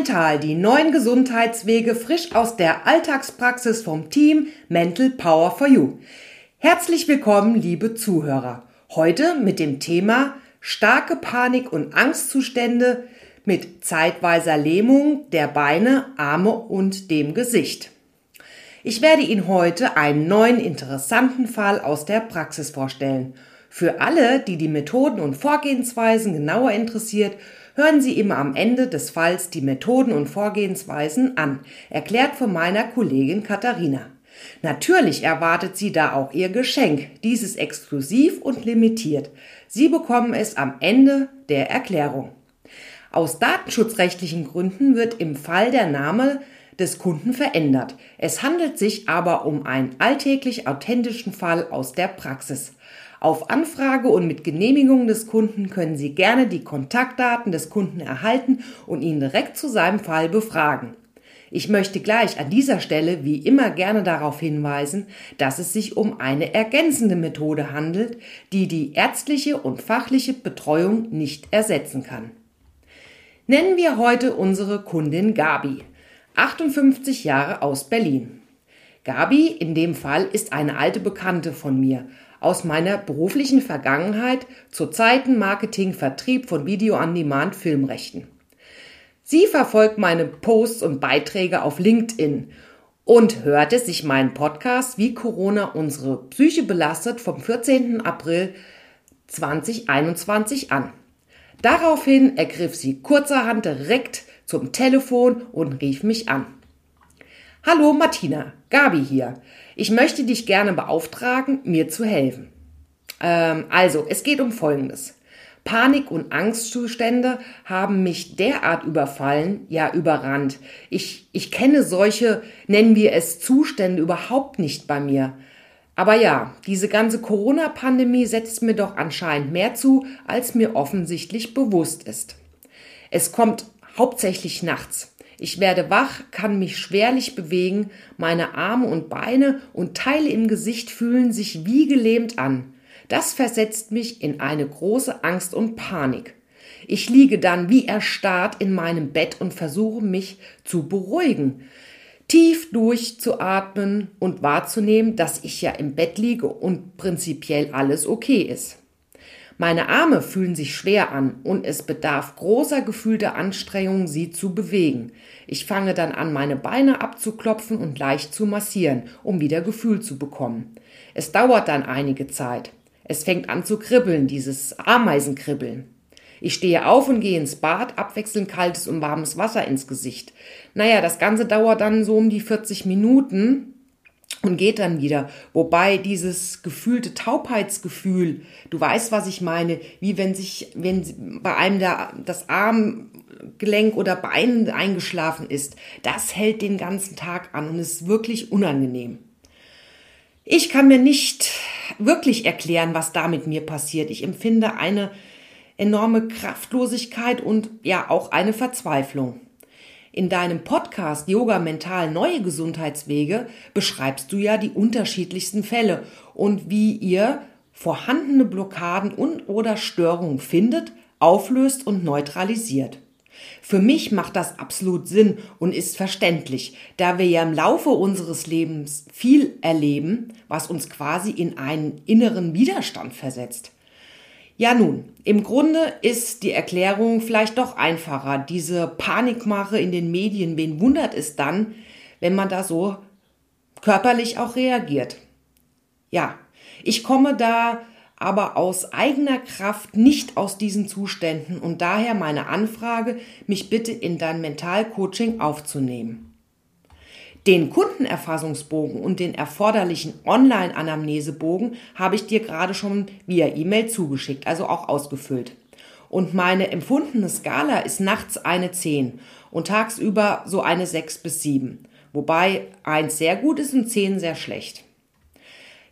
Mental, die neuen Gesundheitswege frisch aus der Alltagspraxis vom Team Mental Power for You. Herzlich willkommen, liebe Zuhörer. Heute mit dem Thema starke Panik- und Angstzustände mit zeitweiser Lähmung der Beine, Arme und dem Gesicht. Ich werde Ihnen heute einen neuen interessanten Fall aus der Praxis vorstellen. Für alle, die die Methoden und Vorgehensweisen genauer interessiert, hören Sie immer am Ende des Falls die Methoden und Vorgehensweisen an, erklärt von meiner Kollegin Katharina. Natürlich erwartet Sie da auch Ihr Geschenk. Dies ist exklusiv und limitiert. Sie bekommen es am Ende der Erklärung. Aus datenschutzrechtlichen Gründen wird im Fall der Name des Kunden verändert. Es handelt sich aber um einen alltäglich authentischen Fall aus der Praxis. Auf Anfrage und mit Genehmigung des Kunden können Sie gerne die Kontaktdaten des Kunden erhalten und ihn direkt zu seinem Fall befragen. Ich möchte gleich an dieser Stelle wie immer gerne darauf hinweisen, dass es sich um eine ergänzende Methode handelt, die die ärztliche und fachliche Betreuung nicht ersetzen kann. Nennen wir heute unsere Kundin Gabi, 58 Jahre aus Berlin. Gabi in dem Fall ist eine alte Bekannte von mir, aus meiner beruflichen Vergangenheit zur Zeiten Marketing, Vertrieb von Video-on-Demand Filmrechten. Sie verfolgt meine Posts und Beiträge auf LinkedIn und hörte sich meinen Podcast Wie Corona unsere Psyche belastet vom 14. April 2021 an. Daraufhin ergriff sie kurzerhand direkt zum Telefon und rief mich an. Hallo Martina, Gabi hier. Ich möchte dich gerne beauftragen, mir zu helfen. Ähm, also, es geht um Folgendes. Panik- und Angstzustände haben mich derart überfallen, ja überrannt. Ich, ich kenne solche, nennen wir es Zustände überhaupt nicht bei mir. Aber ja, diese ganze Corona-Pandemie setzt mir doch anscheinend mehr zu, als mir offensichtlich bewusst ist. Es kommt hauptsächlich nachts. Ich werde wach, kann mich schwerlich bewegen, meine Arme und Beine und Teile im Gesicht fühlen sich wie gelähmt an. Das versetzt mich in eine große Angst und Panik. Ich liege dann wie erstarrt in meinem Bett und versuche mich zu beruhigen, tief durchzuatmen und wahrzunehmen, dass ich ja im Bett liege und prinzipiell alles okay ist. Meine Arme fühlen sich schwer an und es bedarf großer gefühlter Anstrengung, sie zu bewegen. Ich fange dann an, meine Beine abzuklopfen und leicht zu massieren, um wieder Gefühl zu bekommen. Es dauert dann einige Zeit. Es fängt an zu kribbeln, dieses Ameisenkribbeln. Ich stehe auf und gehe ins Bad, abwechselnd kaltes und warmes Wasser ins Gesicht. Naja, das Ganze dauert dann so um die 40 Minuten und geht dann wieder. Wobei dieses gefühlte Taubheitsgefühl, du weißt, was ich meine, wie wenn sich, wenn bei einem der, das Armgelenk oder Bein eingeschlafen ist, das hält den ganzen Tag an und ist wirklich unangenehm. Ich kann mir nicht wirklich erklären, was da mit mir passiert. Ich empfinde eine enorme Kraftlosigkeit und ja auch eine Verzweiflung. In deinem Podcast Yoga Mental Neue Gesundheitswege beschreibst du ja die unterschiedlichsten Fälle und wie ihr vorhandene Blockaden und oder Störungen findet, auflöst und neutralisiert. Für mich macht das absolut Sinn und ist verständlich, da wir ja im Laufe unseres Lebens viel erleben, was uns quasi in einen inneren Widerstand versetzt. Ja nun, im Grunde ist die Erklärung vielleicht doch einfacher. Diese Panikmache in den Medien, wen wundert es dann, wenn man da so körperlich auch reagiert? Ja, ich komme da aber aus eigener Kraft nicht aus diesen Zuständen und daher meine Anfrage, mich bitte in dein Mentalcoaching aufzunehmen. Den Kundenerfassungsbogen und den erforderlichen Online-Anamnesebogen habe ich dir gerade schon via E-Mail zugeschickt, also auch ausgefüllt. Und meine empfundene Skala ist nachts eine 10 und tagsüber so eine 6 bis 7. Wobei 1 sehr gut ist und 10 sehr schlecht.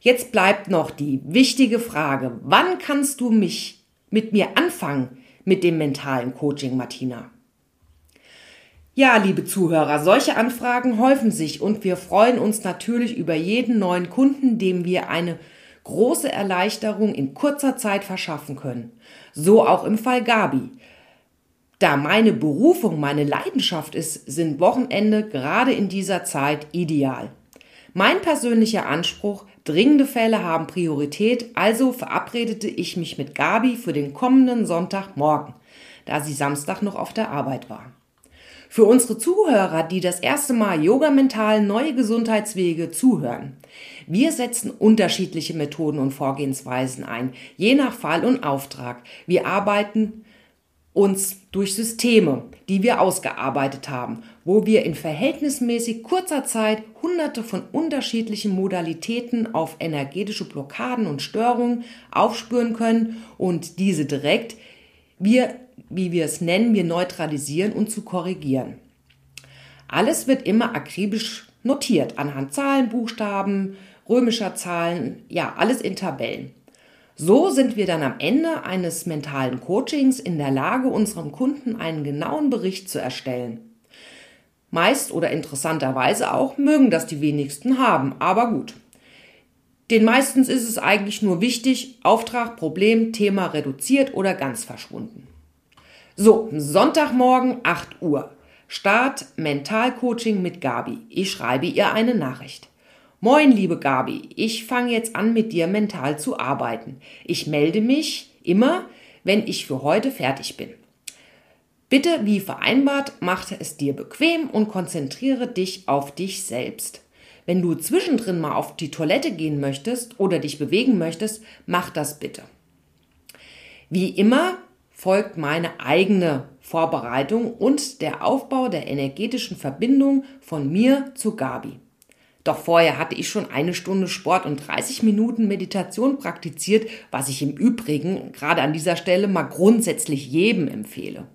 Jetzt bleibt noch die wichtige Frage, wann kannst du mich mit mir anfangen mit dem mentalen Coaching, Martina? Ja, liebe Zuhörer, solche Anfragen häufen sich und wir freuen uns natürlich über jeden neuen Kunden, dem wir eine große Erleichterung in kurzer Zeit verschaffen können. So auch im Fall Gabi. Da meine Berufung meine Leidenschaft ist, sind Wochenende gerade in dieser Zeit ideal. Mein persönlicher Anspruch, dringende Fälle haben Priorität, also verabredete ich mich mit Gabi für den kommenden Sonntagmorgen, da sie Samstag noch auf der Arbeit war. Für unsere Zuhörer, die das erste Mal Yoga Mental neue Gesundheitswege zuhören. Wir setzen unterschiedliche Methoden und Vorgehensweisen ein, je nach Fall und Auftrag. Wir arbeiten uns durch Systeme, die wir ausgearbeitet haben, wo wir in verhältnismäßig kurzer Zeit hunderte von unterschiedlichen Modalitäten auf energetische Blockaden und Störungen aufspüren können und diese direkt, wir, wie wir es nennen, wir neutralisieren und zu korrigieren. Alles wird immer akribisch notiert anhand Zahlen, Buchstaben, römischer Zahlen, ja, alles in Tabellen. So sind wir dann am Ende eines mentalen Coachings in der Lage, unserem Kunden einen genauen Bericht zu erstellen. Meist oder interessanterweise auch mögen das die wenigsten haben, aber gut. Den meistens ist es eigentlich nur wichtig, Auftrag, Problem, Thema reduziert oder ganz verschwunden. So, Sonntagmorgen 8 Uhr. Start Mentalcoaching mit Gabi. Ich schreibe ihr eine Nachricht. Moin, liebe Gabi, ich fange jetzt an, mit dir mental zu arbeiten. Ich melde mich immer, wenn ich für heute fertig bin. Bitte, wie vereinbart, mach es dir bequem und konzentriere dich auf dich selbst. Wenn du zwischendrin mal auf die Toilette gehen möchtest oder dich bewegen möchtest, mach das bitte. Wie immer folgt meine eigene Vorbereitung und der Aufbau der energetischen Verbindung von mir zu Gabi. Doch vorher hatte ich schon eine Stunde Sport und 30 Minuten Meditation praktiziert, was ich im Übrigen gerade an dieser Stelle mal grundsätzlich jedem empfehle.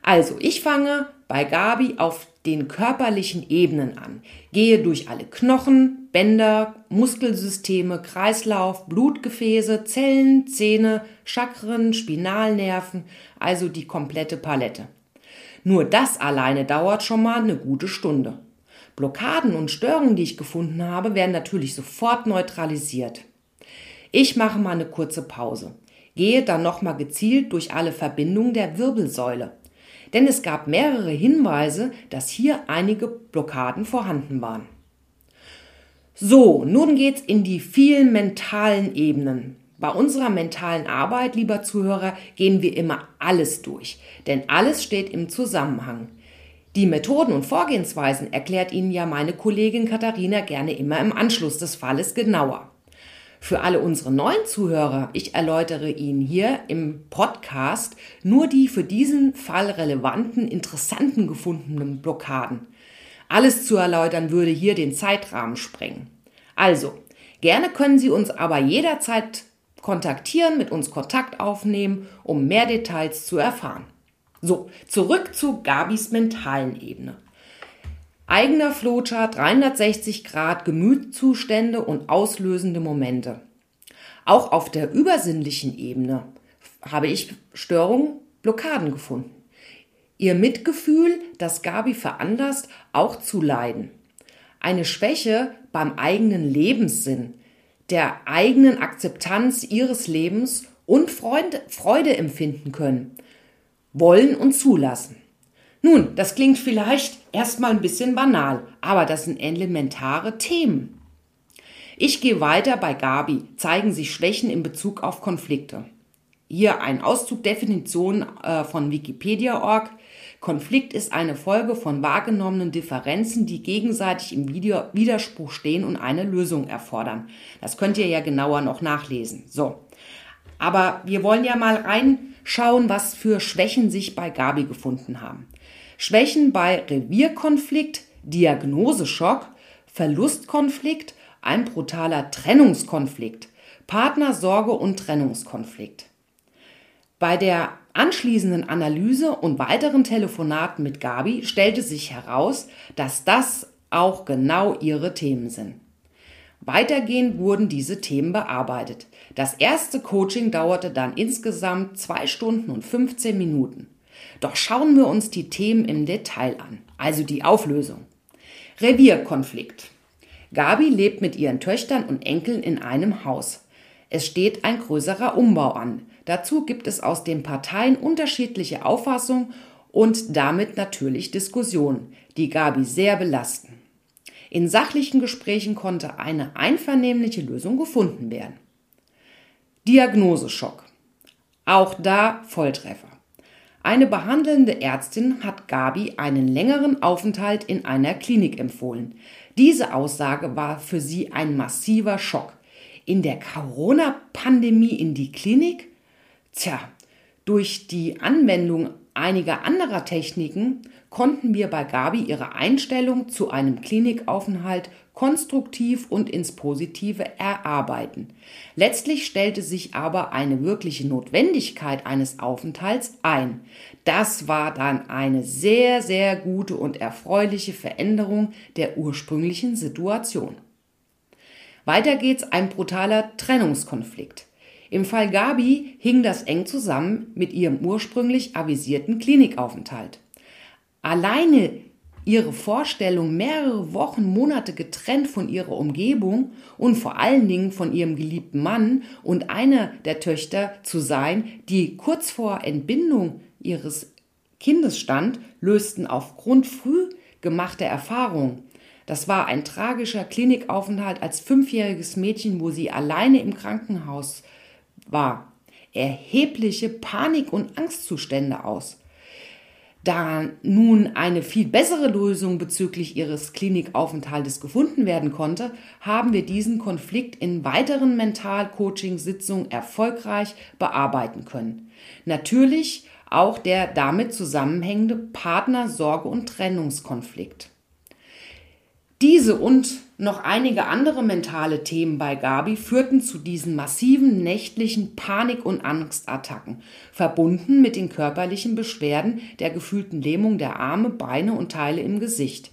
Also, ich fange bei Gabi auf den körperlichen Ebenen an, gehe durch alle Knochen, Bänder, Muskelsysteme, Kreislauf, Blutgefäße, Zellen, Zähne, Chakren, Spinalnerven, also die komplette Palette. Nur das alleine dauert schon mal eine gute Stunde. Blockaden und Störungen, die ich gefunden habe, werden natürlich sofort neutralisiert. Ich mache mal eine kurze Pause, gehe dann nochmal gezielt durch alle Verbindungen der Wirbelsäule. Denn es gab mehrere Hinweise, dass hier einige Blockaden vorhanden waren. So, nun geht's in die vielen mentalen Ebenen. Bei unserer mentalen Arbeit, lieber Zuhörer, gehen wir immer alles durch, denn alles steht im Zusammenhang. Die Methoden und Vorgehensweisen erklärt Ihnen ja meine Kollegin Katharina gerne immer im Anschluss des Falles genauer. Für alle unsere neuen Zuhörer, ich erläutere Ihnen hier im Podcast nur die für diesen Fall relevanten, interessanten gefundenen Blockaden. Alles zu erläutern würde hier den Zeitrahmen sprengen. Also, gerne können Sie uns aber jederzeit kontaktieren, mit uns Kontakt aufnehmen, um mehr Details zu erfahren. So, zurück zu Gabis mentalen Ebene. Eigener Flowchart, 360 Grad, Gemütszustände und auslösende Momente. Auch auf der übersinnlichen Ebene habe ich Störungen, Blockaden gefunden. Ihr Mitgefühl, das Gabi veranlasst, auch zu leiden. Eine Schwäche beim eigenen Lebenssinn, der eigenen Akzeptanz ihres Lebens und Freude, Freude empfinden können wollen und zulassen. Nun, das klingt vielleicht erstmal ein bisschen banal, aber das sind elementare Themen. Ich gehe weiter bei Gabi, zeigen sich Schwächen in Bezug auf Konflikte. Hier ein Auszug Definition äh, von Wikipedia.org. Konflikt ist eine Folge von wahrgenommenen Differenzen, die gegenseitig im Widerspruch stehen und eine Lösung erfordern. Das könnt ihr ja genauer noch nachlesen. So. Aber wir wollen ja mal rein schauen, was für Schwächen sich bei Gabi gefunden haben. Schwächen bei Revierkonflikt, Diagnoseschock, Verlustkonflikt, ein brutaler Trennungskonflikt, Partnersorge und Trennungskonflikt. Bei der anschließenden Analyse und weiteren Telefonaten mit Gabi stellte sich heraus, dass das auch genau ihre Themen sind. Weitergehend wurden diese Themen bearbeitet. Das erste Coaching dauerte dann insgesamt zwei Stunden und 15 Minuten. Doch schauen wir uns die Themen im Detail an, also die Auflösung. Revierkonflikt. Gabi lebt mit ihren Töchtern und Enkeln in einem Haus. Es steht ein größerer Umbau an. Dazu gibt es aus den Parteien unterschiedliche Auffassungen und damit natürlich Diskussionen, die Gabi sehr belasten. In sachlichen Gesprächen konnte eine einvernehmliche Lösung gefunden werden. Diagnoseschock. Auch da Volltreffer. Eine behandelnde Ärztin hat Gabi einen längeren Aufenthalt in einer Klinik empfohlen. Diese Aussage war für sie ein massiver Schock. In der Corona-Pandemie in die Klinik? Tja, durch die Anwendung einiger anderer Techniken konnten wir bei Gabi ihre Einstellung zu einem Klinikaufenthalt konstruktiv und ins Positive erarbeiten. Letztlich stellte sich aber eine wirkliche Notwendigkeit eines Aufenthalts ein. Das war dann eine sehr, sehr gute und erfreuliche Veränderung der ursprünglichen Situation. Weiter geht's ein brutaler Trennungskonflikt. Im Fall Gabi hing das eng zusammen mit ihrem ursprünglich avisierten Klinikaufenthalt. Alleine ihre Vorstellung, mehrere Wochen, Monate getrennt von ihrer Umgebung und vor allen Dingen von ihrem geliebten Mann und einer der Töchter zu sein, die kurz vor Entbindung ihres Kindes stand, lösten aufgrund früh gemachter Erfahrungen das war ein tragischer Klinikaufenthalt als fünfjähriges Mädchen, wo sie alleine im Krankenhaus war. Erhebliche Panik- und Angstzustände aus. Da nun eine viel bessere Lösung bezüglich ihres Klinikaufenthaltes gefunden werden konnte, haben wir diesen Konflikt in weiteren Mental-Coaching-Sitzungen erfolgreich bearbeiten können. Natürlich auch der damit zusammenhängende Partner-, Sorge- und Trennungskonflikt. Diese und noch einige andere mentale Themen bei Gabi führten zu diesen massiven nächtlichen Panik- und Angstattacken, verbunden mit den körperlichen Beschwerden der gefühlten Lähmung der Arme, Beine und Teile im Gesicht.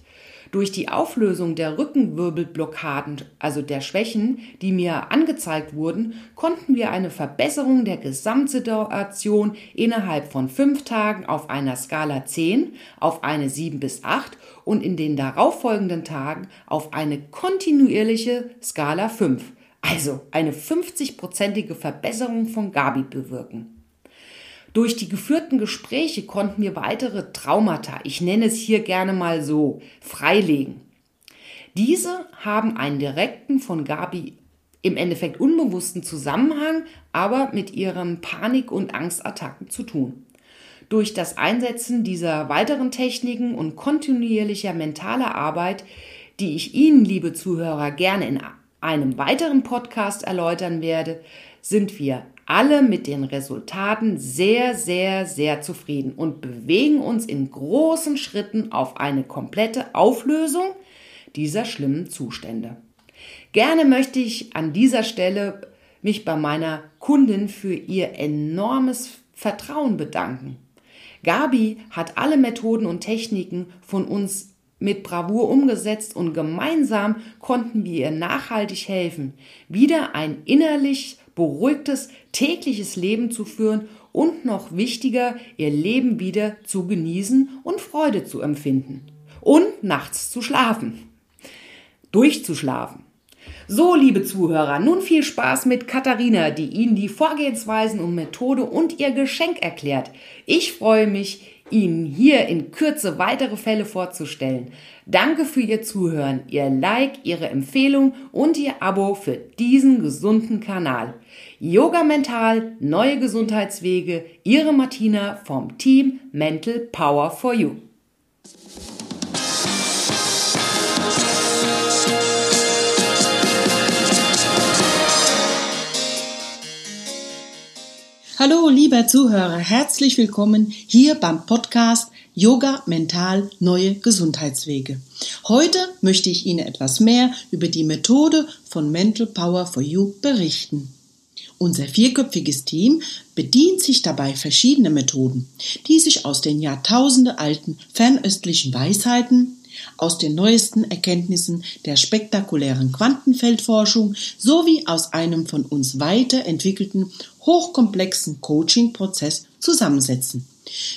Durch die Auflösung der Rückenwirbelblockaden, also der Schwächen, die mir angezeigt wurden, konnten wir eine Verbesserung der Gesamtsituation innerhalb von fünf Tagen auf einer Skala 10 auf eine 7 bis 8 und in den darauffolgenden Tagen auf eine kontinuierliche Skala 5, also eine 50-prozentige Verbesserung von Gabi bewirken. Durch die geführten Gespräche konnten wir weitere Traumata, ich nenne es hier gerne mal so, freilegen. Diese haben einen direkten von Gabi im Endeffekt unbewussten Zusammenhang, aber mit ihren Panik- und Angstattacken zu tun. Durch das Einsetzen dieser weiteren Techniken und kontinuierlicher mentaler Arbeit, die ich Ihnen, liebe Zuhörer, gerne in einem weiteren Podcast erläutern werde, sind wir alle mit den Resultaten sehr, sehr, sehr zufrieden und bewegen uns in großen Schritten auf eine komplette Auflösung dieser schlimmen Zustände. Gerne möchte ich an dieser Stelle mich bei meiner Kundin für ihr enormes Vertrauen bedanken. Gabi hat alle Methoden und Techniken von uns mit Bravour umgesetzt und gemeinsam konnten wir ihr nachhaltig helfen, wieder ein innerlich beruhigtes tägliches Leben zu führen und noch wichtiger, ihr Leben wieder zu genießen und Freude zu empfinden. Und nachts zu schlafen. Durchzuschlafen. So, liebe Zuhörer, nun viel Spaß mit Katharina, die Ihnen die Vorgehensweisen und Methode und ihr Geschenk erklärt. Ich freue mich, Ihnen hier in Kürze weitere Fälle vorzustellen. Danke für Ihr Zuhören, Ihr Like, Ihre Empfehlung und Ihr Abo für diesen gesunden Kanal. Yoga Mental, neue Gesundheitswege, Ihre Martina vom Team Mental Power for You. Hallo, lieber Zuhörer, herzlich willkommen hier beim Podcast Yoga Mental Neue Gesundheitswege. Heute möchte ich Ihnen etwas mehr über die Methode von Mental Power for You berichten. Unser vierköpfiges Team bedient sich dabei verschiedener Methoden, die sich aus den Jahrtausende alten fernöstlichen Weisheiten, aus den neuesten Erkenntnissen der spektakulären Quantenfeldforschung sowie aus einem von uns weiterentwickelten hochkomplexen Coaching-Prozess zusammensetzen.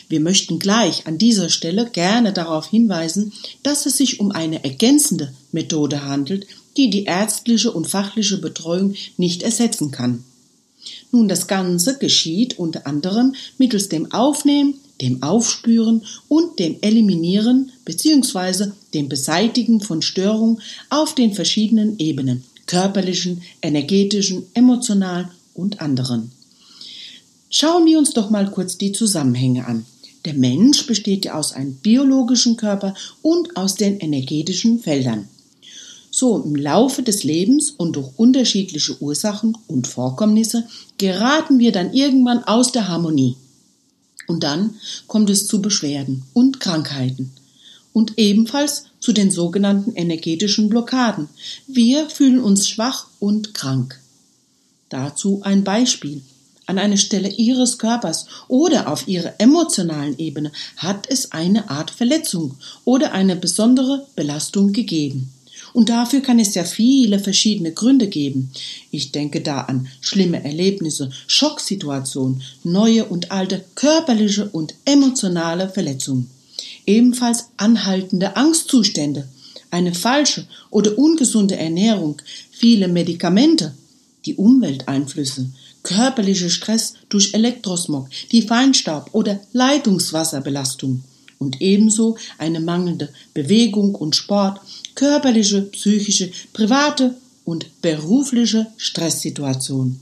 Wir möchten gleich an dieser Stelle gerne darauf hinweisen, dass es sich um eine ergänzende Methode handelt, die die ärztliche und fachliche Betreuung nicht ersetzen kann. Nun, das Ganze geschieht unter anderem mittels dem Aufnehmen, dem Aufspüren und dem Eliminieren bzw. dem Beseitigen von Störungen auf den verschiedenen Ebenen, körperlichen, energetischen, emotionalen und anderen. Schauen wir uns doch mal kurz die Zusammenhänge an. Der Mensch besteht ja aus einem biologischen Körper und aus den energetischen Feldern. So im Laufe des Lebens und durch unterschiedliche Ursachen und Vorkommnisse geraten wir dann irgendwann aus der Harmonie. Und dann kommt es zu Beschwerden und Krankheiten und ebenfalls zu den sogenannten energetischen Blockaden. Wir fühlen uns schwach und krank. Dazu ein Beispiel. An einer Stelle Ihres Körpers oder auf Ihrer emotionalen Ebene hat es eine Art Verletzung oder eine besondere Belastung gegeben. Und dafür kann es ja viele verschiedene Gründe geben. Ich denke da an schlimme Erlebnisse, Schocksituationen, neue und alte körperliche und emotionale Verletzungen. Ebenfalls anhaltende Angstzustände, eine falsche oder ungesunde Ernährung, viele Medikamente, die Umwelteinflüsse, körperlicher Stress durch Elektrosmog, die Feinstaub oder Leitungswasserbelastung und ebenso eine mangelnde Bewegung und Sport, körperliche, psychische, private und berufliche Stresssituation.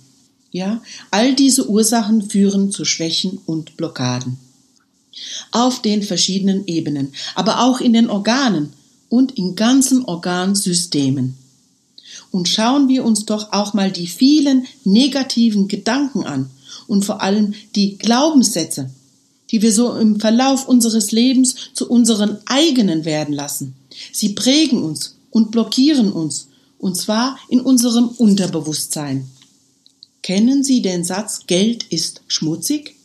Ja, all diese Ursachen führen zu Schwächen und Blockaden. Auf den verschiedenen Ebenen, aber auch in den Organen und in ganzen Organsystemen. Und schauen wir uns doch auch mal die vielen negativen Gedanken an und vor allem die Glaubenssätze, die wir so im Verlauf unseres Lebens zu unseren eigenen werden lassen. Sie prägen uns und blockieren uns, und zwar in unserem Unterbewusstsein. Kennen Sie den Satz Geld ist schmutzig?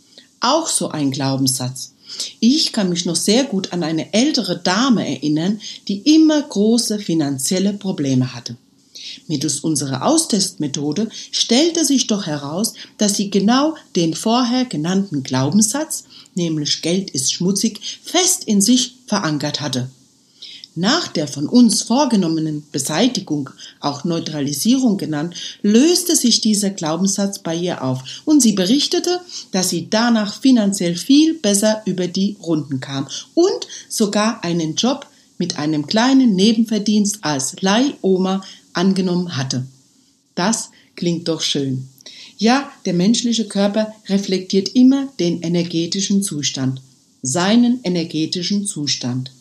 Auch so ein Glaubenssatz. Ich kann mich noch sehr gut an eine ältere Dame erinnern, die immer große finanzielle Probleme hatte. Mittels unserer Austestmethode stellte sich doch heraus, dass sie genau den vorher genannten Glaubenssatz, nämlich Geld ist schmutzig, fest in sich verankert hatte. Nach der von uns vorgenommenen Beseitigung, auch Neutralisierung genannt, löste sich dieser Glaubenssatz bei ihr auf und sie berichtete, dass sie danach finanziell viel besser über die Runden kam und sogar einen Job mit einem kleinen Nebenverdienst als Leihoma angenommen hatte. Das klingt doch schön. Ja, der menschliche Körper reflektiert immer den energetischen Zustand, seinen energetischen Zustand.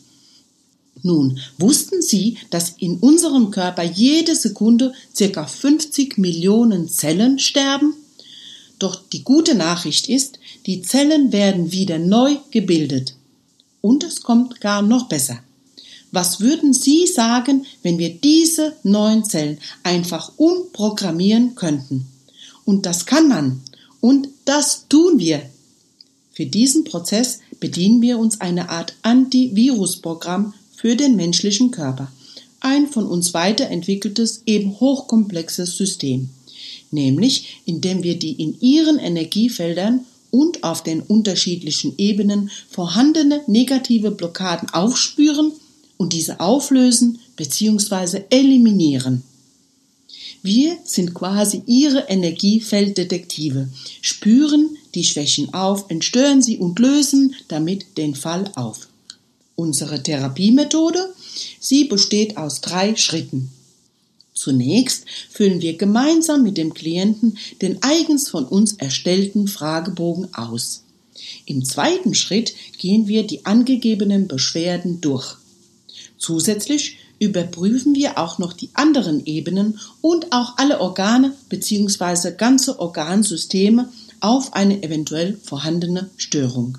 Nun, wussten Sie, dass in unserem Körper jede Sekunde circa 50 Millionen Zellen sterben? Doch die gute Nachricht ist, die Zellen werden wieder neu gebildet. Und es kommt gar noch besser. Was würden Sie sagen, wenn wir diese neuen Zellen einfach umprogrammieren könnten? Und das kann man. Und das tun wir. Für diesen Prozess bedienen wir uns einer Art Antivirusprogramm für den menschlichen Körper. Ein von uns weiterentwickeltes, eben hochkomplexes System. Nämlich, indem wir die in ihren Energiefeldern und auf den unterschiedlichen Ebenen vorhandene negative Blockaden aufspüren und diese auflösen bzw. eliminieren. Wir sind quasi ihre Energiefelddetektive, spüren die Schwächen auf, entstören sie und lösen damit den Fall auf. Unsere Therapiemethode, sie besteht aus drei Schritten. Zunächst füllen wir gemeinsam mit dem Klienten den eigens von uns erstellten Fragebogen aus. Im zweiten Schritt gehen wir die angegebenen Beschwerden durch. Zusätzlich überprüfen wir auch noch die anderen Ebenen und auch alle Organe bzw. ganze Organsysteme auf eine eventuell vorhandene Störung.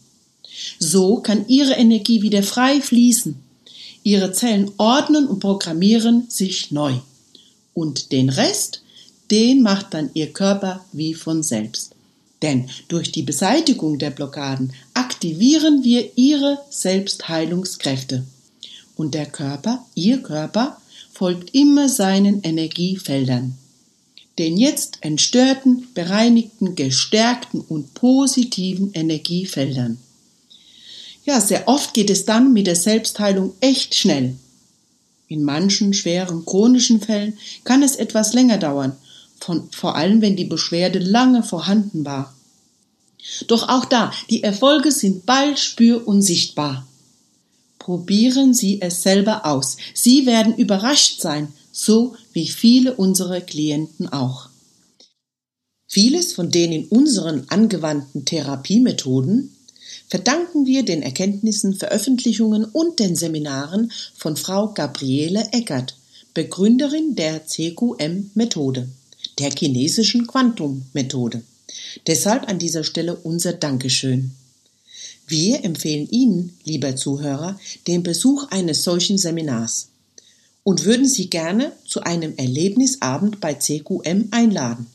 So kann Ihre Energie wieder frei fließen. Ihre Zellen ordnen und programmieren sich neu. Und den Rest, den macht dann Ihr Körper wie von selbst. Denn durch die Beseitigung der Blockaden aktivieren wir ihre Selbstheilungskräfte. Und der Körper, ihr Körper, folgt immer seinen Energiefeldern. Den jetzt entstörten, bereinigten, gestärkten und positiven Energiefeldern. Ja, sehr oft geht es dann mit der Selbstheilung echt schnell. In manchen schweren chronischen Fällen kann es etwas länger dauern, von, vor allem wenn die Beschwerde lange vorhanden war. Doch auch da, die Erfolge sind bald spür- und sichtbar. Probieren Sie es selber aus. Sie werden überrascht sein, so wie viele unserer Klienten auch. Vieles von den in unseren angewandten Therapiemethoden verdanken wir den Erkenntnissen, Veröffentlichungen und den Seminaren von Frau Gabriele Eckert, Begründerin der CQM-Methode, der chinesischen Quantum-Methode. Deshalb an dieser Stelle unser Dankeschön. Wir empfehlen Ihnen, lieber Zuhörer, den Besuch eines solchen Seminars und würden Sie gerne zu einem Erlebnisabend bei CQM einladen.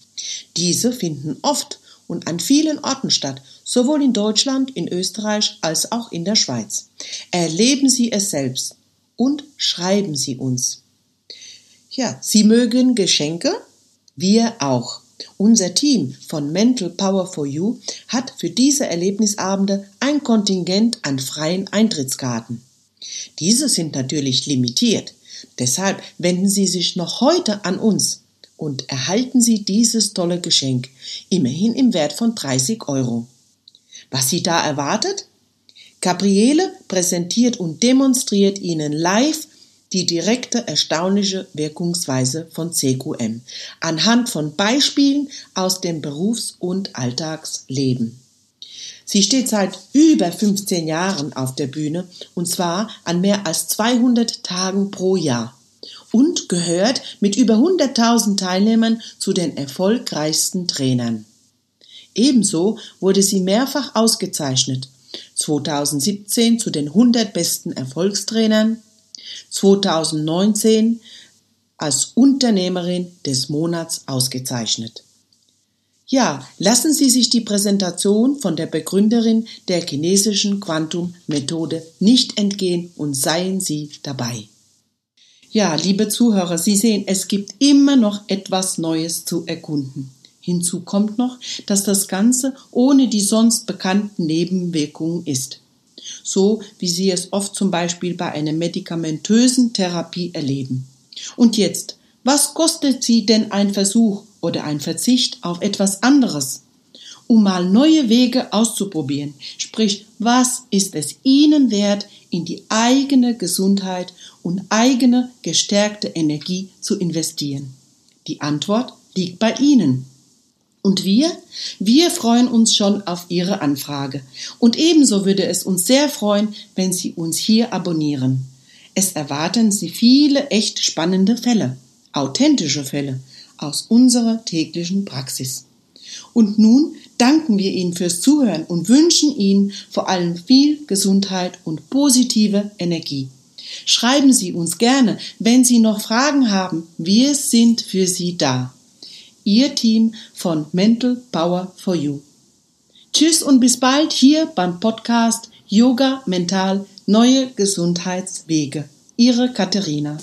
Diese finden oft und an vielen Orten statt, sowohl in Deutschland, in Österreich als auch in der Schweiz. Erleben Sie es selbst und schreiben Sie uns. Ja, Sie mögen Geschenke? Wir auch. Unser Team von Mental Power for You hat für diese Erlebnisabende ein Kontingent an freien Eintrittskarten. Diese sind natürlich limitiert. Deshalb wenden Sie sich noch heute an uns und erhalten Sie dieses tolle Geschenk, immerhin im Wert von 30 Euro. Was Sie da erwartet? Gabriele präsentiert und demonstriert Ihnen live die direkte erstaunliche Wirkungsweise von CQM anhand von Beispielen aus dem Berufs- und Alltagsleben. Sie steht seit über 15 Jahren auf der Bühne und zwar an mehr als 200 Tagen pro Jahr und gehört mit über 100.000 Teilnehmern zu den erfolgreichsten Trainern. Ebenso wurde sie mehrfach ausgezeichnet. 2017 zu den 100 besten Erfolgstrainern, 2019 als Unternehmerin des Monats ausgezeichnet. Ja, lassen Sie sich die Präsentation von der Begründerin der chinesischen Quantum-Methode nicht entgehen und seien Sie dabei. Ja, liebe Zuhörer, Sie sehen, es gibt immer noch etwas Neues zu erkunden. Hinzu kommt noch, dass das Ganze ohne die sonst bekannten Nebenwirkungen ist. So wie Sie es oft zum Beispiel bei einer medikamentösen Therapie erleben. Und jetzt, was kostet Sie denn ein Versuch oder ein Verzicht auf etwas anderes? Um mal neue Wege auszuprobieren. Sprich, was ist es Ihnen wert, in die eigene Gesundheit und eigene gestärkte Energie zu investieren? Die Antwort liegt bei Ihnen. Und wir? Wir freuen uns schon auf Ihre Anfrage. Und ebenso würde es uns sehr freuen, wenn Sie uns hier abonnieren. Es erwarten Sie viele echt spannende Fälle, authentische Fälle aus unserer täglichen Praxis. Und nun danken wir Ihnen fürs Zuhören und wünschen Ihnen vor allem viel Gesundheit und positive Energie. Schreiben Sie uns gerne, wenn Sie noch Fragen haben. Wir sind für Sie da. Ihr Team von Mental Power for You. Tschüss und bis bald hier beim Podcast Yoga Mental Neue Gesundheitswege. Ihre Katharina.